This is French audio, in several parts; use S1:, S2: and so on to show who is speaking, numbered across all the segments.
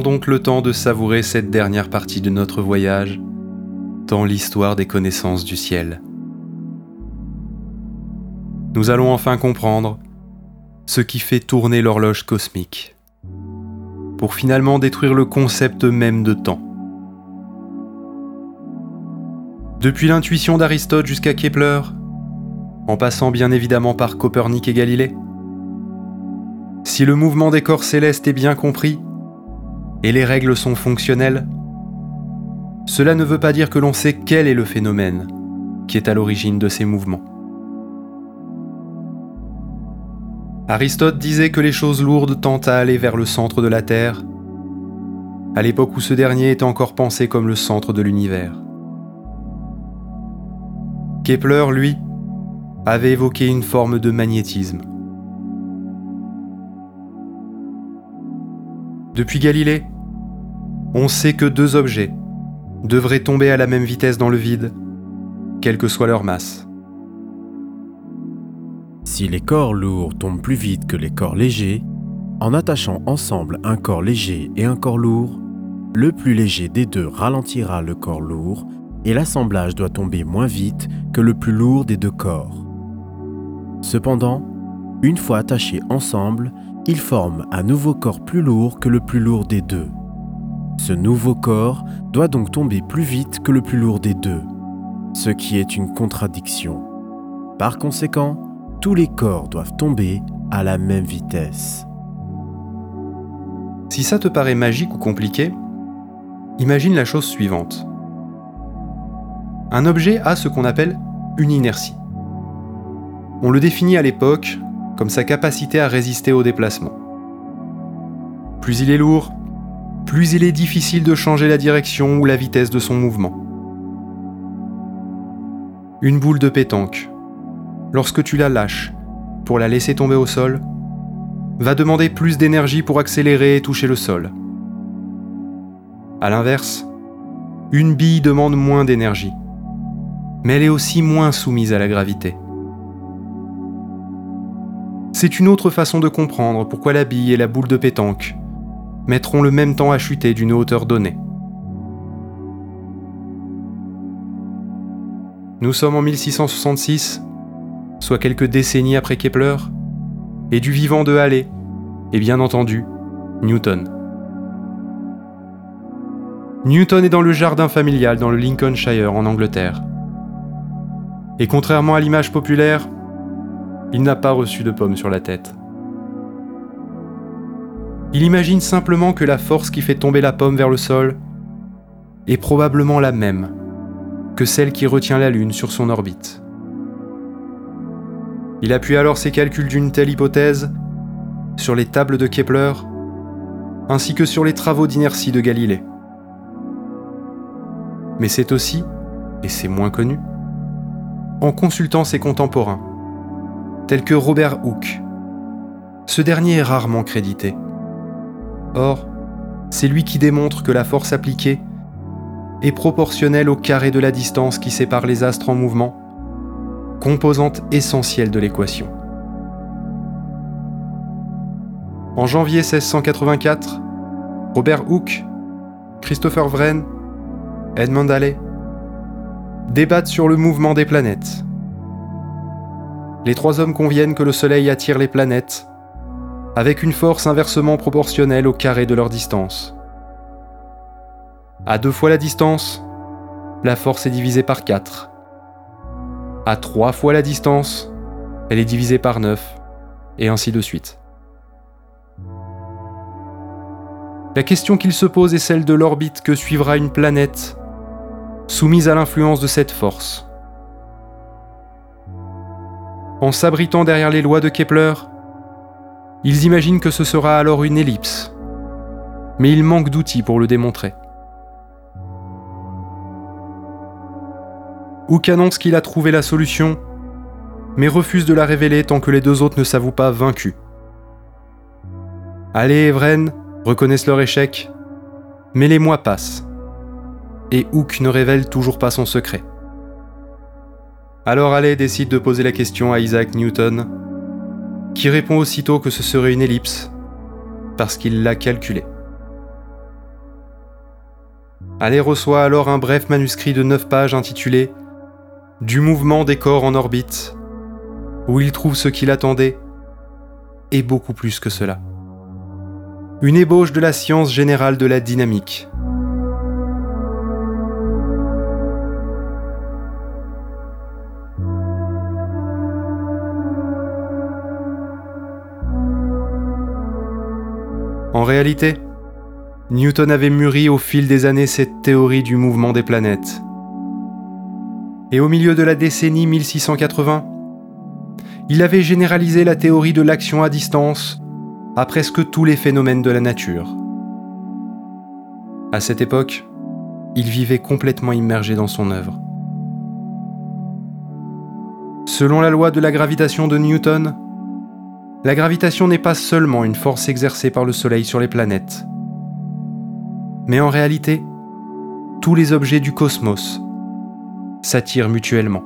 S1: Donc le temps de savourer cette dernière partie de notre voyage dans l'histoire des connaissances du ciel. Nous allons enfin comprendre ce qui fait tourner l'horloge cosmique, pour finalement détruire le concept même de temps. Depuis l'intuition d'Aristote jusqu'à Kepler, en passant bien évidemment par Copernic et Galilée, si le mouvement des corps célestes est bien compris, et les règles sont fonctionnelles, cela ne veut pas dire que l'on sait quel est le phénomène qui est à l'origine de ces mouvements. Aristote disait que les choses lourdes tentent à aller vers le centre de la Terre, à l'époque où ce dernier était encore pensé comme le centre de l'univers. Kepler, lui, avait évoqué une forme de magnétisme. Depuis Galilée, on sait que deux objets devraient tomber à la même vitesse dans le vide, quelle que soit leur masse.
S2: Si les corps lourds tombent plus vite que les corps légers, en attachant ensemble un corps léger et un corps lourd, le plus léger des deux ralentira le corps lourd et l'assemblage doit tomber moins vite que le plus lourd des deux corps. Cependant, une fois attachés ensemble, ils forment un nouveau corps plus lourd que le plus lourd des deux. Ce nouveau corps doit donc tomber plus vite que le plus lourd des deux, ce qui est une contradiction. Par conséquent, tous les corps doivent tomber à la même vitesse.
S1: Si ça te paraît magique ou compliqué, imagine la chose suivante. Un objet a ce qu'on appelle une inertie. On le définit à l'époque comme sa capacité à résister au déplacement. Plus il est lourd, plus il est difficile de changer la direction ou la vitesse de son mouvement. Une boule de pétanque, lorsque tu la lâches pour la laisser tomber au sol, va demander plus d'énergie pour accélérer et toucher le sol. A l'inverse, une bille demande moins d'énergie, mais elle est aussi moins soumise à la gravité. C'est une autre façon de comprendre pourquoi la bille et la boule de pétanque mettront le même temps à chuter d'une hauteur donnée. Nous sommes en 1666, soit quelques décennies après Kepler, et du vivant de Halley, et bien entendu, Newton. Newton est dans le jardin familial dans le Lincolnshire en Angleterre. Et contrairement à l'image populaire, il n'a pas reçu de pomme sur la tête. Il imagine simplement que la force qui fait tomber la pomme vers le sol est probablement la même que celle qui retient la Lune sur son orbite. Il appuie alors ses calculs d'une telle hypothèse sur les tables de Kepler ainsi que sur les travaux d'inertie de Galilée. Mais c'est aussi, et c'est moins connu, en consultant ses contemporains tel que Robert Hooke. Ce dernier est rarement crédité. Or, c'est lui qui démontre que la force appliquée est proportionnelle au carré de la distance qui sépare les astres en mouvement, composante essentielle de l'équation. En janvier 1684, Robert Hooke, Christopher Wren, Edmund Halley débattent sur le mouvement des planètes les trois hommes conviennent que le Soleil attire les planètes, avec une force inversement proportionnelle au carré de leur distance. À deux fois la distance, la force est divisée par 4. À trois fois la distance, elle est divisée par 9, et ainsi de suite. La question qu'il se pose est celle de l'orbite que suivra une planète soumise à l'influence de cette force. En s'abritant derrière les lois de Kepler, Ils imaginent que ce sera alors une ellipse, mais il manque d'outils pour le démontrer. Hook annonce qu'il a trouvé la solution, mais refuse de la révéler tant que les deux autres ne s'avouent pas vaincus. Allez et Vren reconnaissent leur échec, mais les mois passent, et Hook ne révèle toujours pas son secret. Alors Allais décide de poser la question à Isaac Newton, qui répond aussitôt que ce serait une ellipse, parce qu'il l'a calculé. Allais reçoit alors un bref manuscrit de 9 pages intitulé Du mouvement des corps en orbite, où il trouve ce qu'il attendait, et beaucoup plus que cela. Une ébauche de la science générale de la dynamique. En réalité, Newton avait mûri au fil des années cette théorie du mouvement des planètes. Et au milieu de la décennie 1680, il avait généralisé la théorie de l'action à distance à presque tous les phénomènes de la nature. À cette époque, il vivait complètement immergé dans son œuvre. Selon la loi de la gravitation de Newton, la gravitation n'est pas seulement une force exercée par le Soleil sur les planètes, mais en réalité, tous les objets du cosmos s'attirent mutuellement.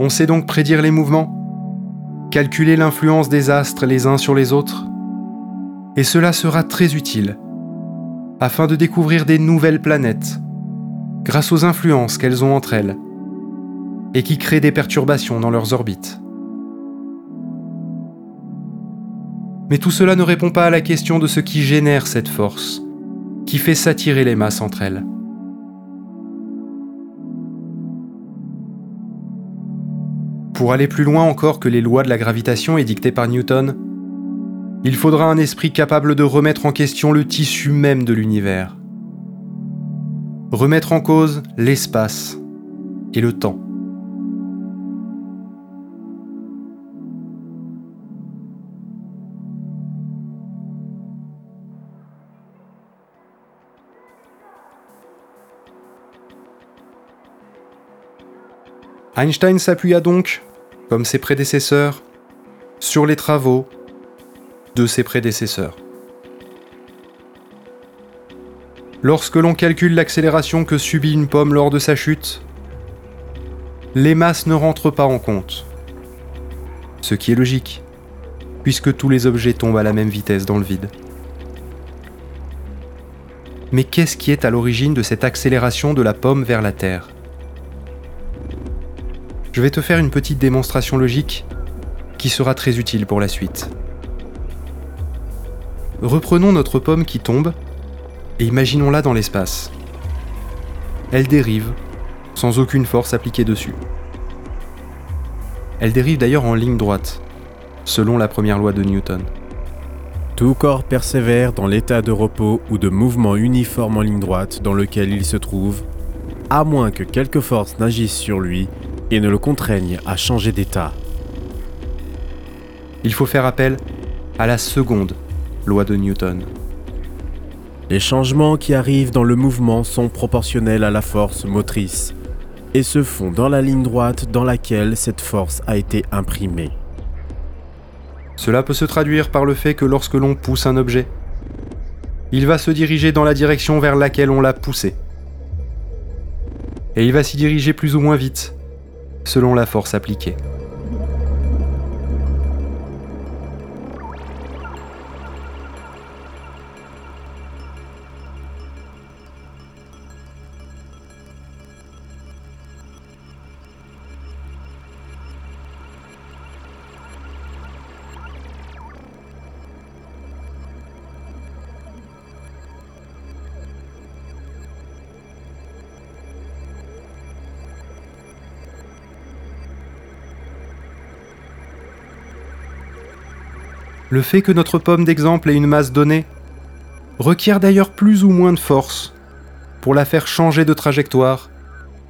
S1: On sait donc prédire les mouvements, calculer l'influence des astres les uns sur les autres, et cela sera très utile afin de découvrir des nouvelles planètes grâce aux influences qu'elles ont entre elles et qui créent des perturbations dans leurs orbites. Mais tout cela ne répond pas à la question de ce qui génère cette force, qui fait s'attirer les masses entre elles. Pour aller plus loin encore que les lois de la gravitation édictées par Newton, il faudra un esprit capable de remettre en question le tissu même de l'univers. Remettre en cause l'espace et le temps. Einstein s'appuya donc, comme ses prédécesseurs, sur les travaux de ses prédécesseurs. Lorsque l'on calcule l'accélération que subit une pomme lors de sa chute, les masses ne rentrent pas en compte. Ce qui est logique, puisque tous les objets tombent à la même vitesse dans le vide. Mais qu'est-ce qui est à l'origine de cette accélération de la pomme vers la Terre? Je vais te faire une petite démonstration logique qui sera très utile pour la suite. Reprenons notre pomme qui tombe et imaginons-la dans l'espace. Elle dérive sans aucune force appliquée dessus. Elle dérive d'ailleurs en ligne droite, selon la première loi de Newton.
S2: Tout corps persévère dans l'état de repos ou de mouvement uniforme en ligne droite dans lequel il se trouve, à moins que quelque force n'agisse sur lui et ne le contraignent à changer d'état.
S1: Il faut faire appel à la seconde loi de Newton.
S2: Les changements qui arrivent dans le mouvement sont proportionnels à la force motrice et se font dans la ligne droite dans laquelle cette force a été imprimée.
S1: Cela peut se traduire par le fait que lorsque l'on pousse un objet, il va se diriger dans la direction vers laquelle on l'a poussé. Et il va s'y diriger plus ou moins vite, selon la force appliquée. Le fait que notre pomme d'exemple ait une masse donnée requiert d'ailleurs plus ou moins de force pour la faire changer de trajectoire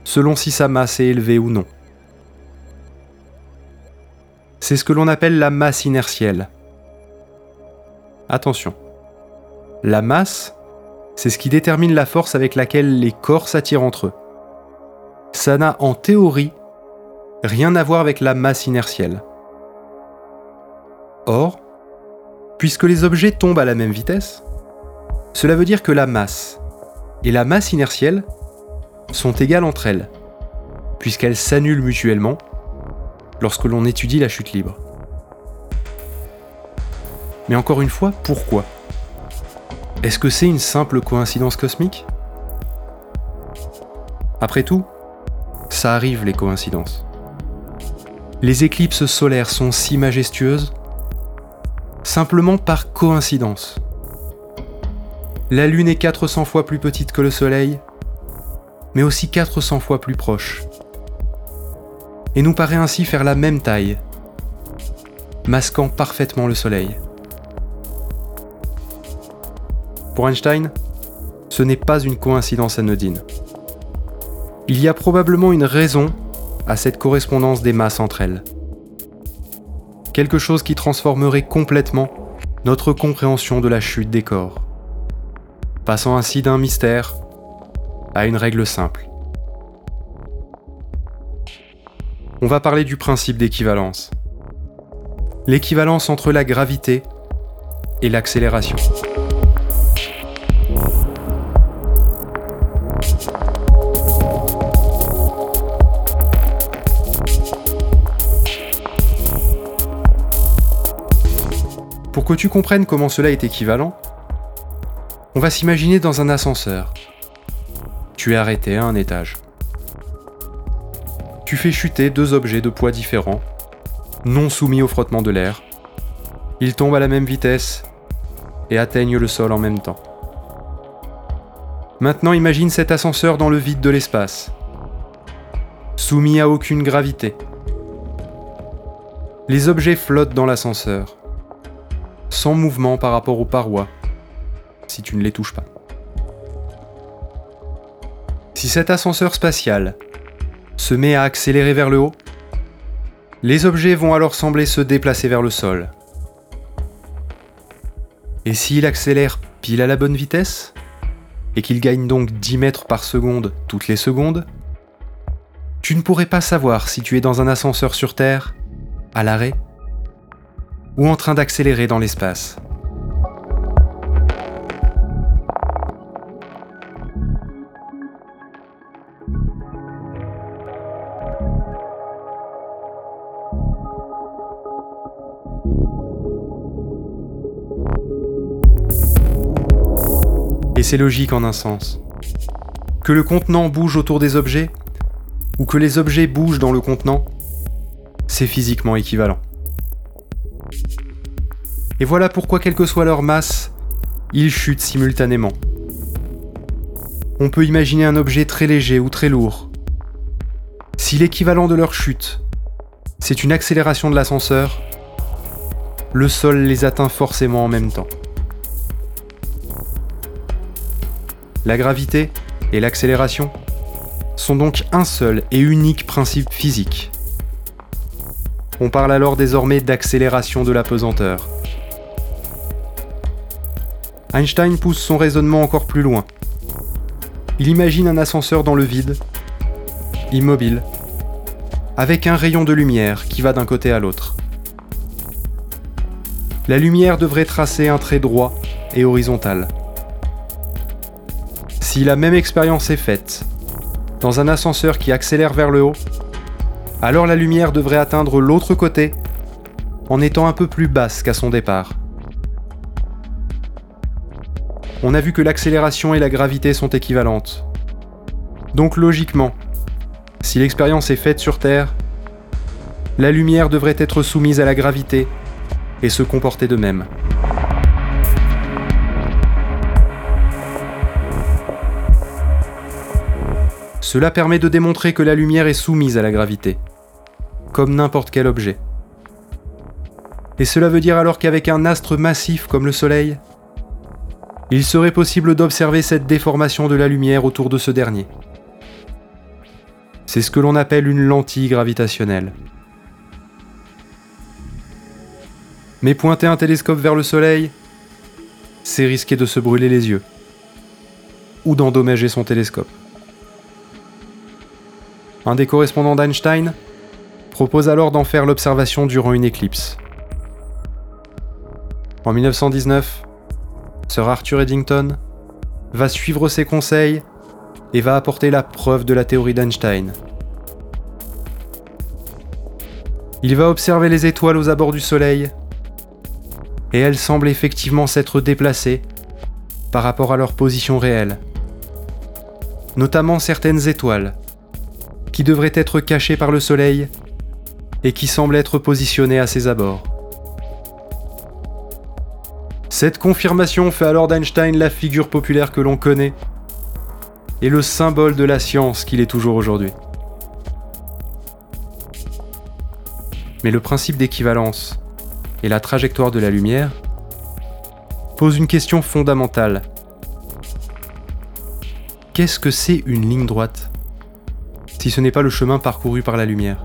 S1: selon si sa masse est élevée ou non. C'est ce que l'on appelle la masse inertielle. Attention, la masse, c'est ce qui détermine la force avec laquelle les corps s'attirent entre eux. Ça n'a en théorie rien à voir avec la masse inertielle. Or, puisque les objets tombent à la même vitesse, cela veut dire que la masse et la masse inertielle sont égales entre elles, puisqu'elles s'annulent mutuellement lorsque l'on étudie la chute libre. Mais encore une fois, pourquoi? Est-ce que c'est une simple coïncidence cosmique? Après tout, ça arrive les coïncidences. Les éclipses solaires sont si majestueuses simplement par coïncidence. La Lune est 400 fois plus petite que le Soleil, mais aussi 400 fois plus proche. Et nous paraît ainsi faire la même taille, masquant parfaitement le Soleil. Pour Einstein, ce n'est pas une coïncidence anodine. Il y a probablement une raison à cette correspondance des masses entre elles. Quelque chose qui transformerait complètement notre compréhension de la chute des corps, passant ainsi d'un mystère à une règle simple. On va parler du principe d'équivalence. L'équivalence entre la gravité et l'accélération. Pour que tu comprennes comment cela est équivalent, on va s'imaginer dans un ascenseur. Tu es arrêté à un étage. Tu fais chuter deux objets de poids différents, non soumis au frottement de l'air. Ils tombent à la même vitesse et atteignent le sol en même temps. Maintenant imagine cet ascenseur dans le vide de l'espace, soumis à aucune gravité. Les objets flottent dans l'ascenseur sans mouvement par rapport aux parois, si tu ne les touches pas. Si cet ascenseur spatial se met à accélérer vers le haut, les objets vont alors sembler se déplacer vers le sol. Et s'il accélère pile à la bonne vitesse, et qu'il gagne donc 10 mètres par seconde toutes les secondes, tu ne pourrais pas savoir si tu es dans un ascenseur sur Terre, à l'arrêt, ou en train d'accélérer dans l'espace. Et c'est logique en un sens. Que le contenant bouge autour des objets, ou que les objets bougent dans le contenant, c'est physiquement équivalent. Et voilà pourquoi, quelle que soit leur masse, ils chutent simultanément. On peut imaginer un objet très léger ou très lourd. Si l'équivalent de leur chute, c'est une accélération de l'ascenseur, le sol les atteint forcément en même temps. La gravité et l'accélération sont donc un seul et unique principe physique. On parle alors désormais d'accélération de la pesanteur. Einstein pousse son raisonnement encore plus loin. Il imagine un ascenseur dans le vide, immobile, avec un rayon de lumière qui va d'un côté à l'autre. La lumière devrait tracer un trait droit et horizontal. Si la même expérience est faite dans un ascenseur qui accélère vers le haut, alors la lumière devrait atteindre l'autre côté en étant un peu plus basse qu'à son départ on a vu que l'accélération et la gravité sont équivalentes. Donc logiquement, si l'expérience est faite sur Terre, la lumière devrait être soumise à la gravité et se comporter de même. Cela permet de démontrer que la lumière est soumise à la gravité, comme n'importe quel objet. Et cela veut dire alors qu'avec un astre massif comme le Soleil, il serait possible d'observer cette déformation de la lumière autour de ce dernier. C'est ce que l'on appelle une lentille gravitationnelle. Mais pointer un télescope vers le Soleil, c'est risquer de se brûler les yeux ou d'endommager son télescope. Un des correspondants d'Einstein propose alors d'en faire l'observation durant une éclipse. En 1919, Sir Arthur Eddington va suivre ses conseils et va apporter la preuve de la théorie d'Einstein. Il va observer les étoiles aux abords du Soleil et elles semblent effectivement s'être déplacées par rapport à leur position réelle. Notamment certaines étoiles qui devraient être cachées par le Soleil et qui semblent être positionnées à ses abords. Cette confirmation fait alors d'Einstein la figure populaire que l'on connaît et le symbole de la science qu'il est toujours aujourd'hui. Mais le principe d'équivalence et la trajectoire de la lumière posent une question fondamentale. Qu'est-ce que c'est une ligne droite si ce n'est pas le chemin parcouru par la lumière?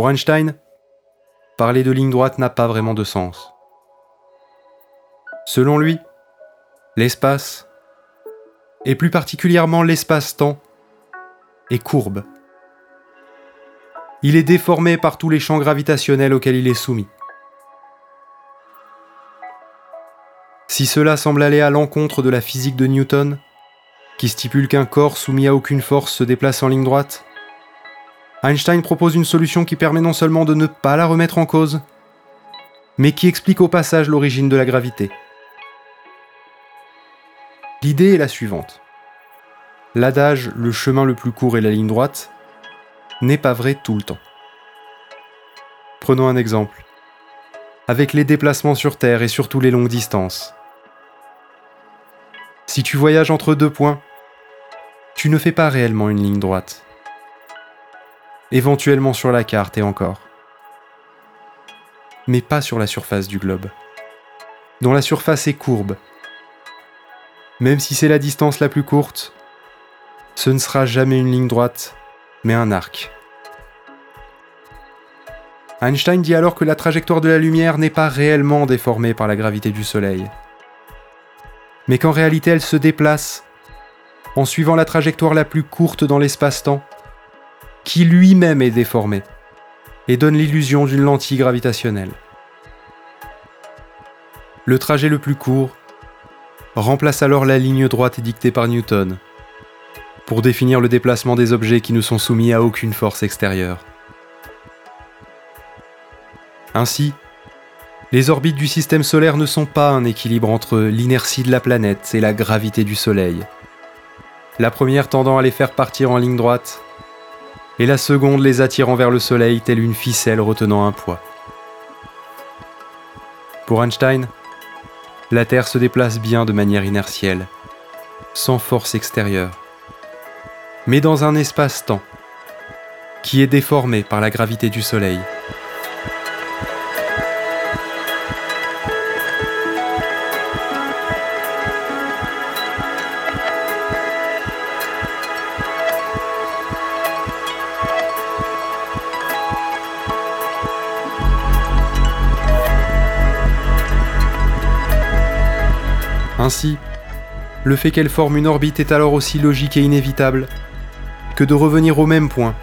S1: Pour Einstein, parler de ligne droite n'a pas vraiment de sens. Selon lui, l'espace, et plus particulièrement l'espace-temps, est courbe. Il est déformé par tous les champs gravitationnels auxquels il est soumis. Si cela semble aller à l'encontre de la physique de Newton, qui stipule qu'un corps soumis à aucune force se déplace en ligne droite, Einstein propose une solution qui permet non seulement de ne pas la remettre en cause, mais qui explique au passage l'origine de la gravité. L'idée est la suivante. L'adage le chemin le plus court est la ligne droite n'est pas vrai tout le temps. Prenons un exemple. Avec les déplacements sur Terre et surtout les longues distances. Si tu voyages entre deux points, tu ne fais pas réellement une ligne droite éventuellement sur la carte et encore. Mais pas sur la surface du globe, dont la surface est courbe. Même si c'est la distance la plus courte, ce ne sera jamais une ligne droite, mais un arc. Einstein dit alors que la trajectoire de la lumière n'est pas réellement déformée par la gravité du Soleil, mais qu'en réalité elle se déplace en suivant la trajectoire la plus courte dans l'espace-temps qui lui-même est déformé et donne l'illusion d'une lentille gravitationnelle. Le trajet le plus court remplace alors la ligne droite dictée par Newton pour définir le déplacement des objets qui ne sont soumis à aucune force extérieure. Ainsi, les orbites du système solaire ne sont pas un équilibre entre l'inertie de la planète et la gravité du Soleil. La première tendant à les faire partir en ligne droite, et la seconde les attirant vers le soleil telle une ficelle retenant un poids. Pour Einstein, la Terre se déplace bien de manière inertielle, sans force extérieure, mais dans un espace-temps qui est déformé par la gravité du Soleil. Ainsi, le fait qu'elle forme une orbite est alors aussi logique et inévitable que de revenir au même point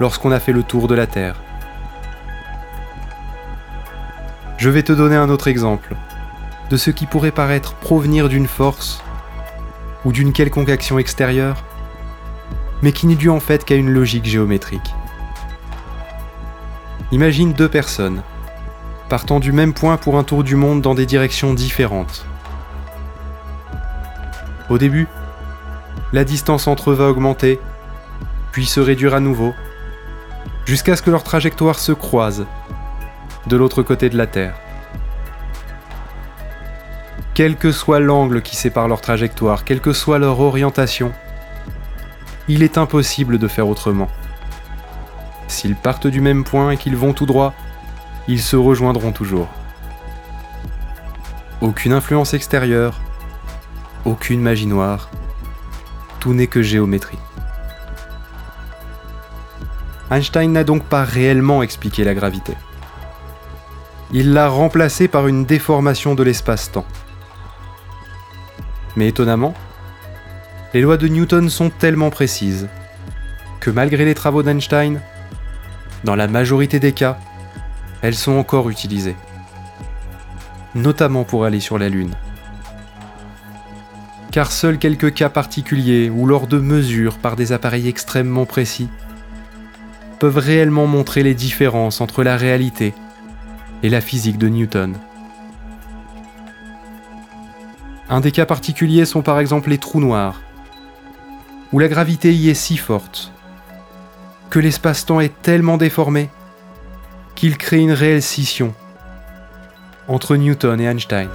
S1: lorsqu'on a fait le tour de la Terre. Je vais te donner un autre exemple de ce qui pourrait paraître provenir d'une force ou d'une quelconque action extérieure, mais qui n'est dû en fait qu'à une logique géométrique. Imagine deux personnes, partant du même point pour un tour du monde dans des directions différentes Au début, la distance entre eux va augmenter, puis se réduire à nouveau, jusqu'à ce que leurs trajectoires se croisent de l'autre côté de la Terre. Quel que soit l'angle qui sépare leur trajectoire, quelle que soit leur orientation, il est impossible de faire autrement. S'ils partent du même point et qu'ils vont tout droit, ils se rejoindront toujours. Aucune influence extérieure, aucune magie noire, tout n'est que géométrie. Einstein n'a donc pas réellement expliqué la gravité. Il l'a remplacée par une déformation de l'espace-temps. Mais étonnamment, les lois de Newton sont tellement précises que malgré les travaux d'Einstein, dans la majorité des cas, elles sont encore utilisées, notamment pour aller sur la Lune. Car seuls quelques cas particuliers ou lors de mesures par des appareils extrêmement précis peuvent réellement montrer les différences entre la réalité et la physique de Newton. Un des cas particuliers sont par exemple les trous noirs, où la gravité y est si forte que l'espace-temps est tellement déformé qu'il crée une réelle scission entre Newton et Einstein.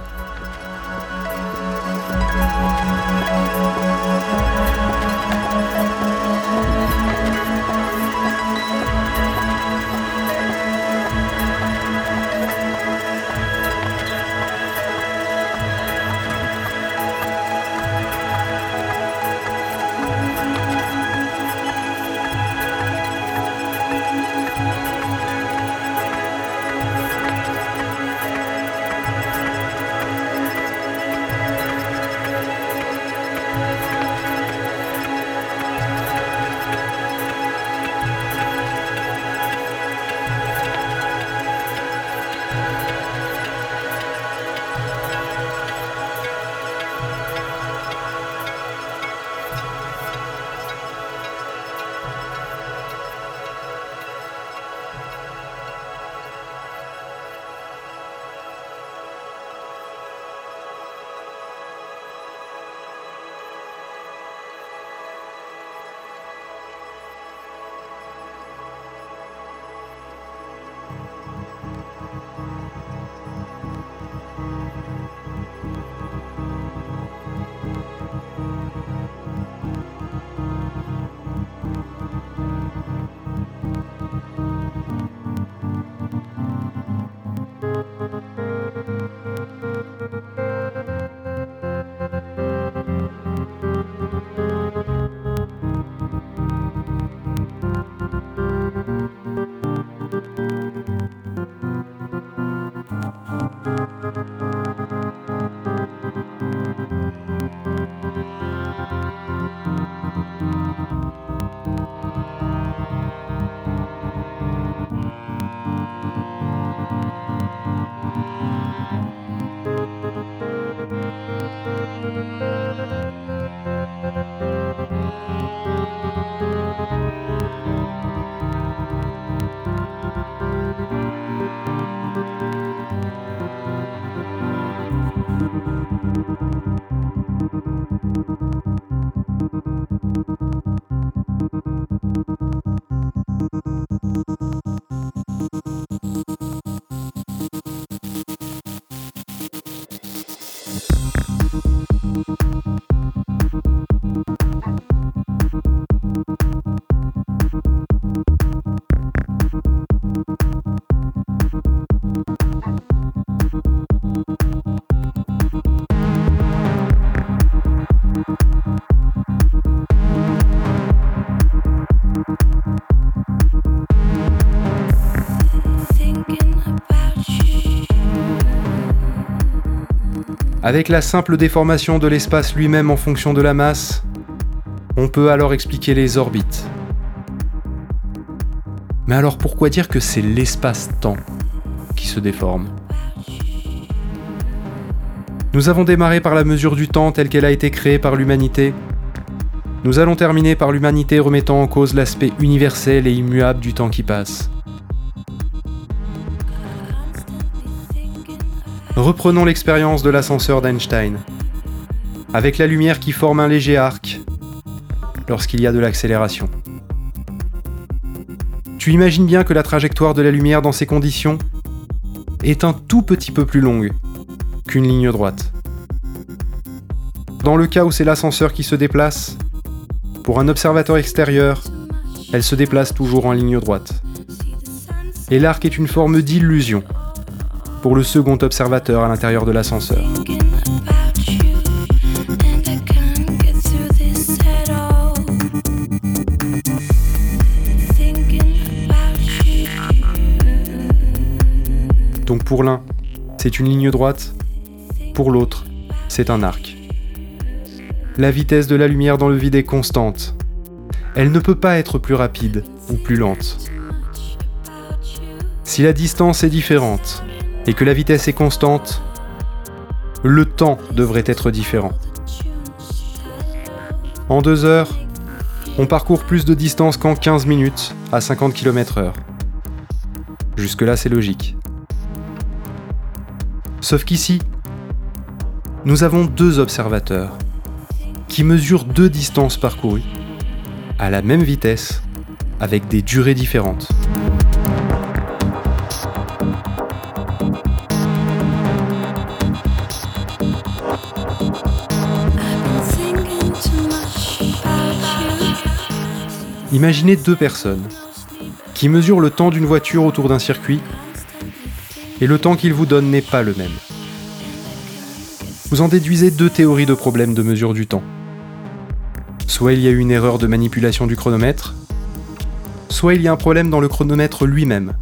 S1: Avec la simple déformation de l'espace lui-même en fonction de la masse, on peut alors expliquer les orbites. Mais alors pourquoi dire que c'est l'espace-temps qui se déforme? Nous avons démarré par la mesure du temps telle qu'elle a été créée par l'humanité. Nous allons terminer par l'humanité remettant en cause l'aspect universel et immuable du temps qui passe. Reprenons l'expérience de l'ascenseur d'Einstein. avec la lumière qui forme un léger arc lorsqu'il y a de l'accélération. Tu imagines bien que la trajectoire de la lumière dans ces conditions est un tout petit peu plus longue qu'une ligne droite. Dans le cas où c'est l'ascenseur qui se déplace, pour un observateur extérieur, elle se déplace toujours en ligne droite. Et l'arc est une forme d'illusion pour le second observateur à l'intérieur de l'ascenseur. Donc pour l'un, c'est une ligne droite, pour l'autre, c'est un arc. La vitesse de la lumière dans le vide est constante. Elle ne peut pas être plus rapide ou plus lente. Si la distance est différente et que la vitesse est constante, le temps devrait être différent. En deux heures, on parcourt plus de distance qu'en 15 minutes à 50 km/h. Jusque-là, c'est logique. Sauf qu'ici, nous avons deux observateurs qui mesurent deux distances parcourues à la même vitesse avec des durées différentes. Imaginez deux personnes qui mesurent le temps d'une voiture autour d'un circuit et le temps qu'ils vous donnent n'est pas le même. Vous en déduisez deux théories de problèmes de mesure du temps. Soit il y a une erreur de manipulation du chronomètre, soit il y a un problème dans le chronomètre lui-même,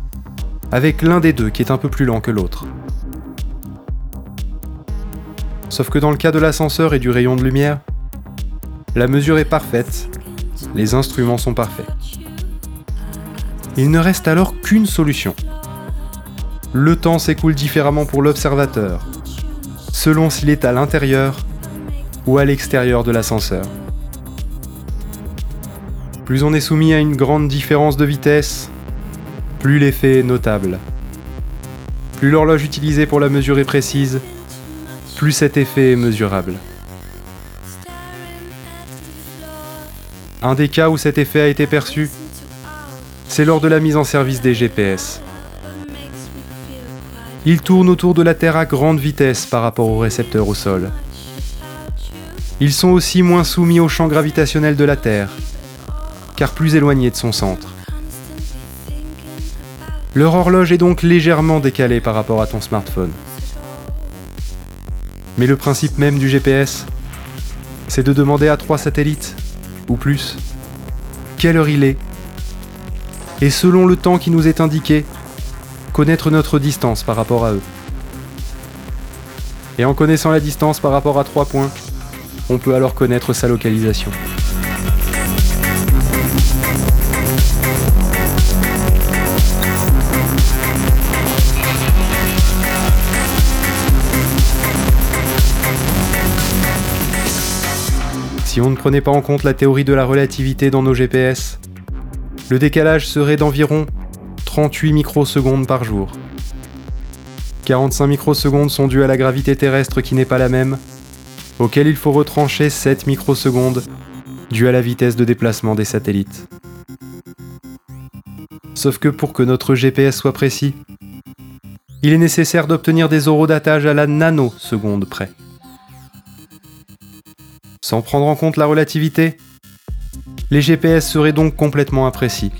S1: avec l'un des deux qui est un peu plus lent que l'autre. Sauf que dans le cas de l'ascenseur et du rayon de lumière, la mesure est parfaite les instruments sont parfaits. Il ne reste alors qu'une solution. Le temps s'écoule différemment pour l'observateur, selon s'il est à l'intérieur ou à l'extérieur de l'ascenseur. Plus on est soumis à une grande différence de vitesse, plus l'effet est notable. Plus l'horloge utilisée pour la mesure est précise, plus cet effet est mesurable. Un des cas où cet effet a été perçu, c'est lors de la mise en service des GPS. Ils tournent autour de la Terre à grande vitesse par rapport aux récepteurs au sol. Ils sont aussi moins soumis au champ gravitationnel de la Terre, car plus éloignés de son centre. Leur horloge est donc légèrement décalée par rapport à ton smartphone. Mais le principe même du GPS, c'est de demander à trois satellites ou plus, quelle heure il est, et selon le temps qui nous est indiqué, connaître notre distance par rapport à eux. Et en connaissant la distance par rapport à trois points, on peut alors connaître sa localisation. Si on ne prenait pas en compte la théorie de la relativité dans nos GPS, le décalage serait d'environ 38 microsecondes par jour. 45 microsecondes sont dues à la gravité terrestre qui n'est pas la même, auquel il faut retrancher 7 microsecondes dues à la vitesse de déplacement des satellites. Sauf que pour que notre GPS soit précis, il est nécessaire d'obtenir des horodatage à la nanoseconde près. Sans prendre en compte la relativité, les GPS seraient donc complètement imprécis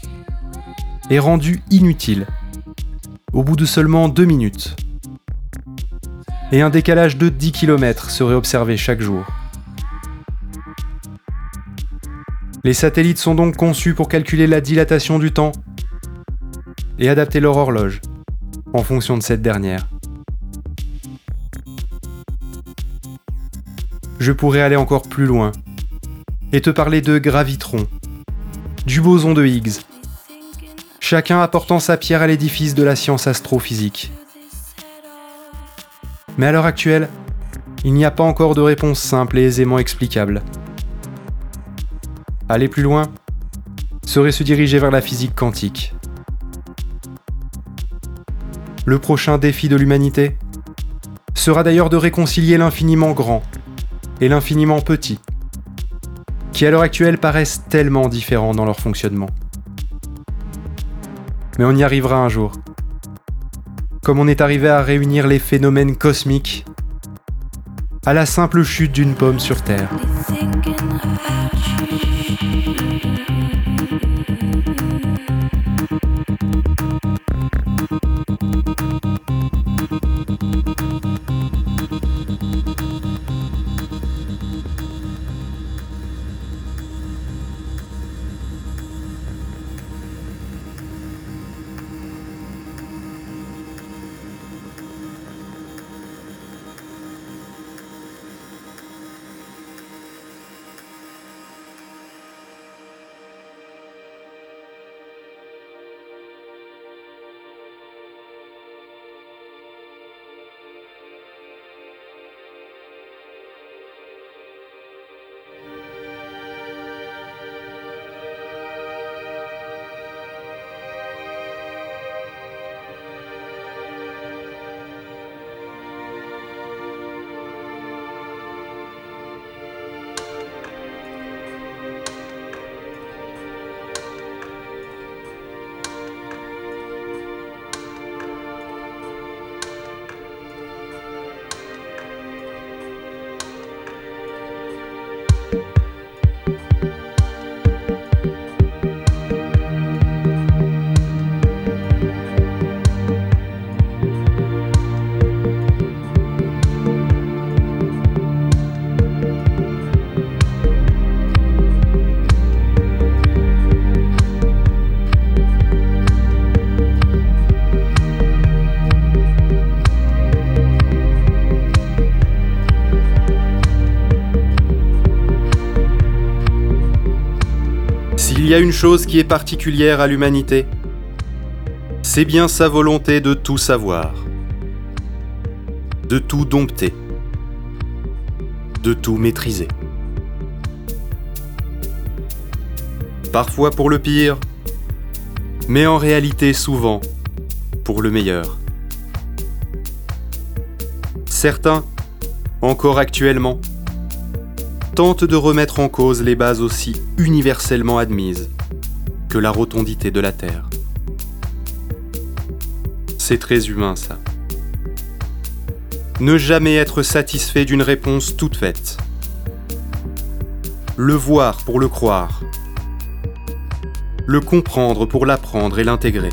S1: et rendus inutiles au bout de seulement 2 minutes. Et un décalage de 10 km serait observé chaque jour. Les satellites sont donc conçus pour calculer la dilatation du temps et adapter leur horloge en fonction de cette dernière. Je pourrais aller encore plus loin et te parler de gravitron, du boson de Higgs, chacun apportant sa pierre à l'édifice de la science astrophysique. Mais à l'heure actuelle, il n'y a pas encore de réponse simple et aisément explicable. Aller plus loin serait se diriger vers la physique quantique. Le prochain défi de l'humanité sera d'ailleurs de réconcilier l'infiniment grand et l'infiniment petit, qui à l'heure actuelle paraissent tellement différents dans leur fonctionnement. Mais on y arrivera un jour. Comme on est arrivé à réunir les phénomènes cosmiques à la simple chute d'une pomme sur Terre. S'il y a une chose qui est particulière à l'humanité, c'est bien sa volonté de tout savoir, de tout dompter, de tout maîtriser. Parfois pour le pire, mais en réalité souvent pour le meilleur. Certains, encore actuellement, tente de remettre en cause les bases aussi universellement admises que la rotondité de la Terre. C'est très humain ça. Ne jamais être satisfait d'une réponse toute faite. Le voir pour le croire. Le comprendre pour l'apprendre et l'intégrer.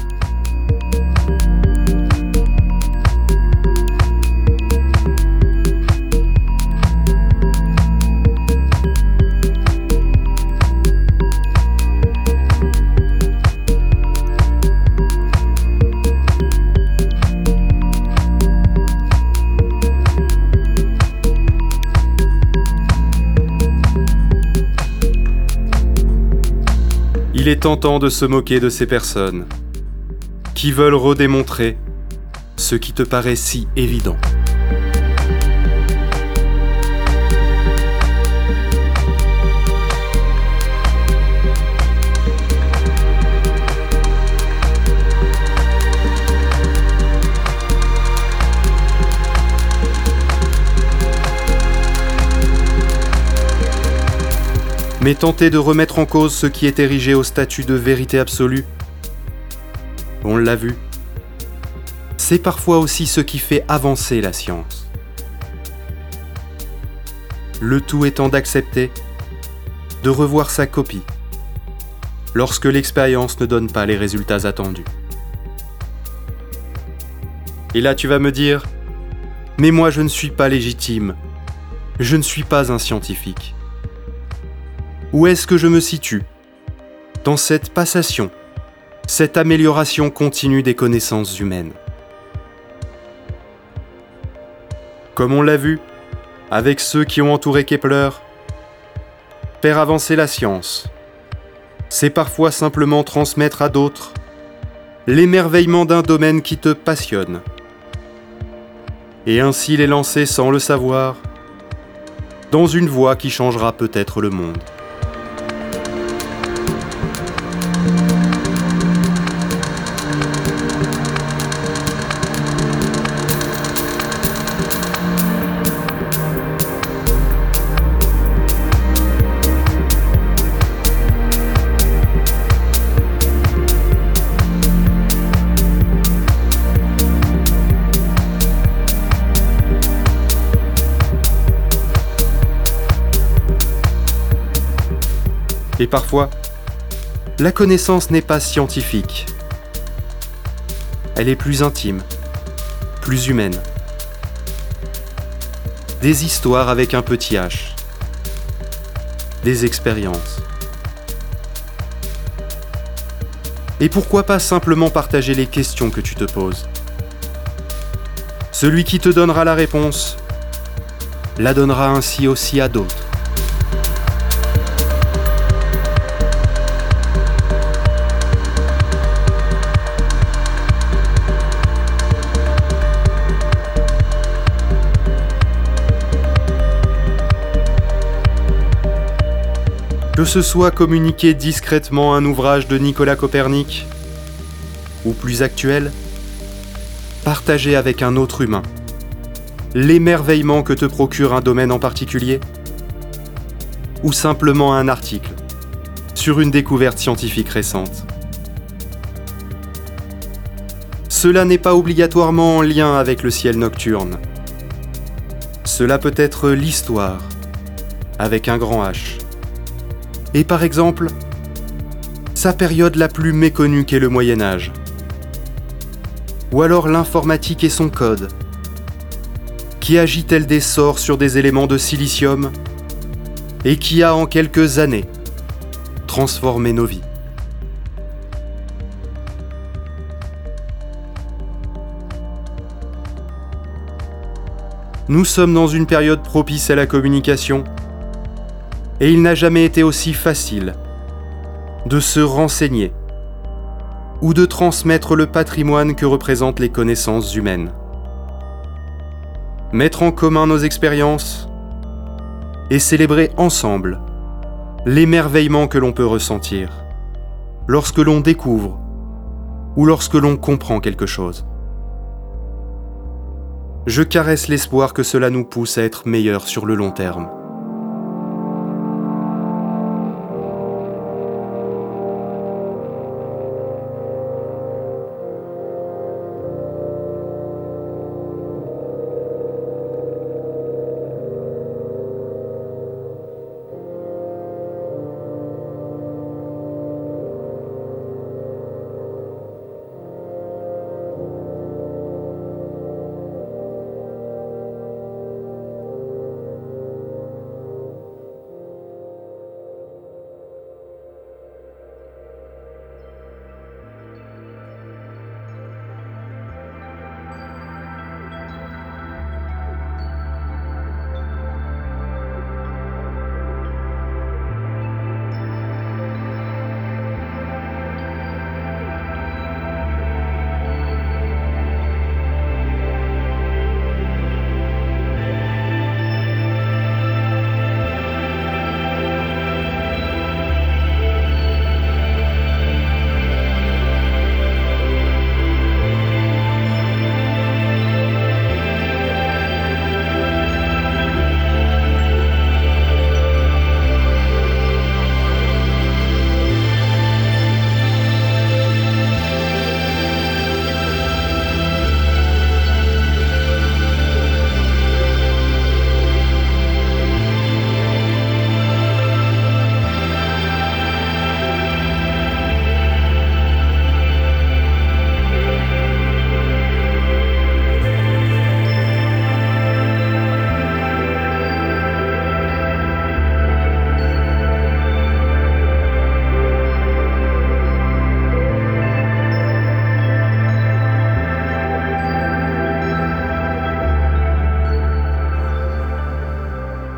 S1: Il est tentant de se moquer de ces personnes qui veulent redémontrer ce qui te paraît si évident. Mais tenter de remettre en cause ce qui est érigé au statut de vérité absolue. On l'a vu. C'est parfois aussi ce qui fait avancer la science. Le tout étant d'accepter, de revoir sa copie, lorsque l'expérience ne donne pas les résultats attendus. Et là tu vas me dire, mais moi je ne suis pas légitime, je ne suis pas un scientifique. Où est-ce que je me situe Dans cette passation, cette amélioration continue des connaissances humaines. Comme on l'a vu, avec ceux qui ont entouré Kepler, faire avancer la science, c'est parfois simplement transmettre à d'autres l'émerveillement d'un domaine qui te passionne, et ainsi les lancer sans le savoir dans une voie qui changera peut-être le monde. Et parfois, la connaissance n'est pas scientifique. Elle est plus intime, plus humaine. Des histoires avec un petit H. Des expériences. Et pourquoi pas simplement partager les questions que tu te poses? Celui qui te donnera la réponse la donnera ainsi aussi à d'autres. Que ce soit communiquer discrètement un ouvrage de Nicolas Copernic, ou plus actuel, partager avec un autre humain l'émerveillement que te procure un domaine en particulier, ou simplement un article sur une découverte scientifique récente. Cela n'est pas obligatoirement en lien avec le ciel nocturne. Cela peut être l'histoire, avec un grand H. Et par exemple, sa période la plus méconnue qu'est le Moyen Âge. Ou alors l'informatique et son code, qui agit-elle des sorts sur des éléments de silicium et qui a en quelques années transformé nos vies. Nous sommes dans une période propice à la communication et il n'a jamais été aussi facile de se renseigner ou de transmettre le patrimoine que représentent les connaissances humaines mettre en commun nos expériences et célébrer ensemble l'émerveillement que l'on peut ressentir lorsque l'on découvre ou lorsque l'on comprend quelque chose. Je caresse l'espoir que cela nous pousse à être meilleurs sur le long terme.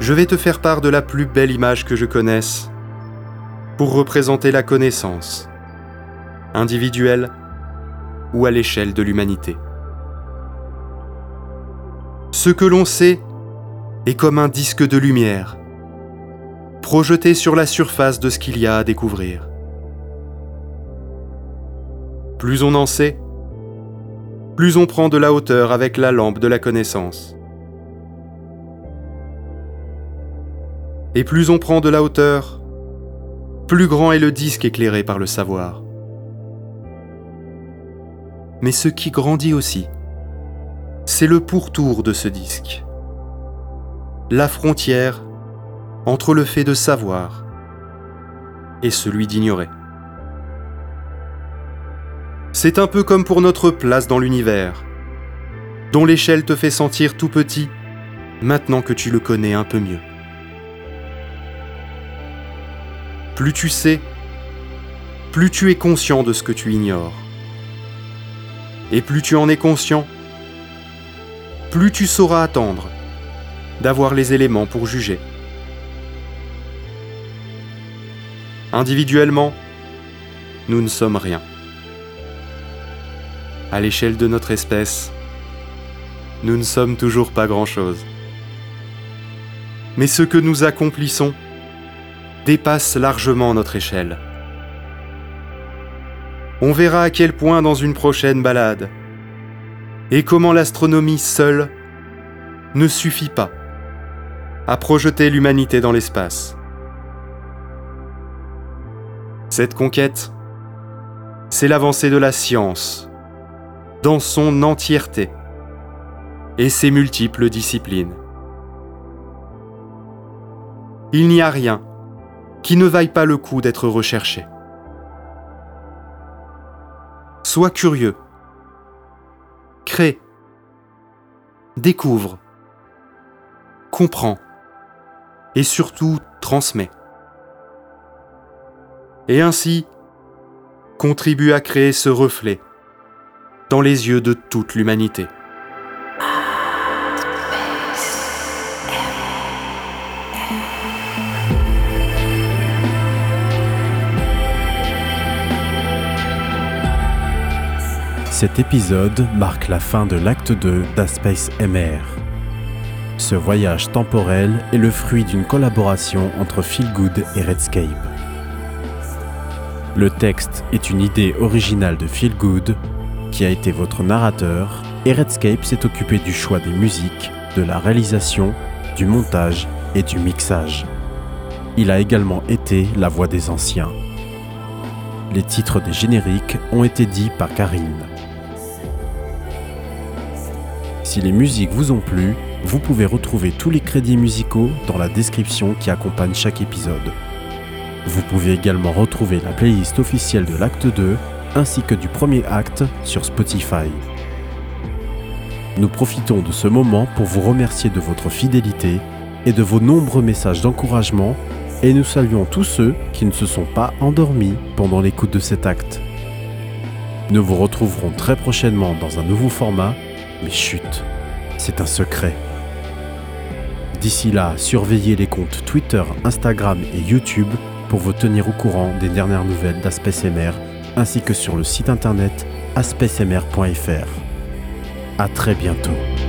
S1: Je vais te faire part de la plus belle image que je connaisse pour représenter la connaissance, individuelle ou à l'échelle de l'humanité. Ce que l'on sait est comme un disque de lumière, projeté sur la surface de ce qu'il y a à découvrir. Plus on en sait, plus on prend de la hauteur avec la lampe de la connaissance. Et plus on prend de la hauteur, plus grand est le disque éclairé par le savoir. Mais ce qui grandit aussi, c'est le pourtour de ce disque. La frontière entre le fait de savoir et celui d'ignorer. C'est un peu comme pour notre place dans l'univers, dont l'échelle te fait sentir tout petit maintenant que tu le connais un peu mieux. Plus tu sais, plus tu es conscient de ce que tu ignores. Et plus tu en es conscient, plus tu sauras attendre d'avoir les éléments pour juger. Individuellement, nous ne sommes rien. À l'échelle de notre espèce, nous ne sommes toujours pas grand-chose. Mais ce que nous accomplissons dépasse largement notre échelle. On verra à quel point dans une prochaine balade, et comment l'astronomie seule ne suffit pas à projeter l'humanité dans l'espace. Cette conquête, c'est l'avancée de la science dans son entièreté et ses multiples disciplines. Il n'y a rien qui ne vaille pas le coup d'être recherché. Sois curieux, crée, découvre, comprends et surtout transmets. Et ainsi, contribue à créer ce reflet dans les yeux de toute l'humanité.
S2: Cet épisode marque la fin de l'acte 2 d'Aspace MR. Ce voyage temporel est le fruit d'une collaboration entre Feelgood et Redscape. Le texte est une idée originale de Feelgood, qui a été votre narrateur, et Redscape s'est occupé du choix des musiques, de la réalisation, du montage et du mixage. Il a également été la voix des anciens. Les titres des génériques ont été dits par Karine. Si les musiques vous ont plu, vous pouvez retrouver tous les crédits musicaux dans la description qui accompagne chaque épisode. Vous pouvez également retrouver la playlist officielle de l'acte 2 ainsi que du premier acte sur Spotify. Nous profitons de ce moment pour vous remercier de votre fidélité et de vos nombreux messages d'encouragement et nous saluons tous ceux qui ne se sont pas endormis pendant l'écoute de cet acte. Nous vous retrouverons très prochainement dans un nouveau format mais chut, c'est un secret. D'ici là, surveillez les comptes Twitter, Instagram et YouTube pour vous tenir au courant des dernières nouvelles d'AspecMR ainsi que sur le site internet aspecmr.fr. A très bientôt.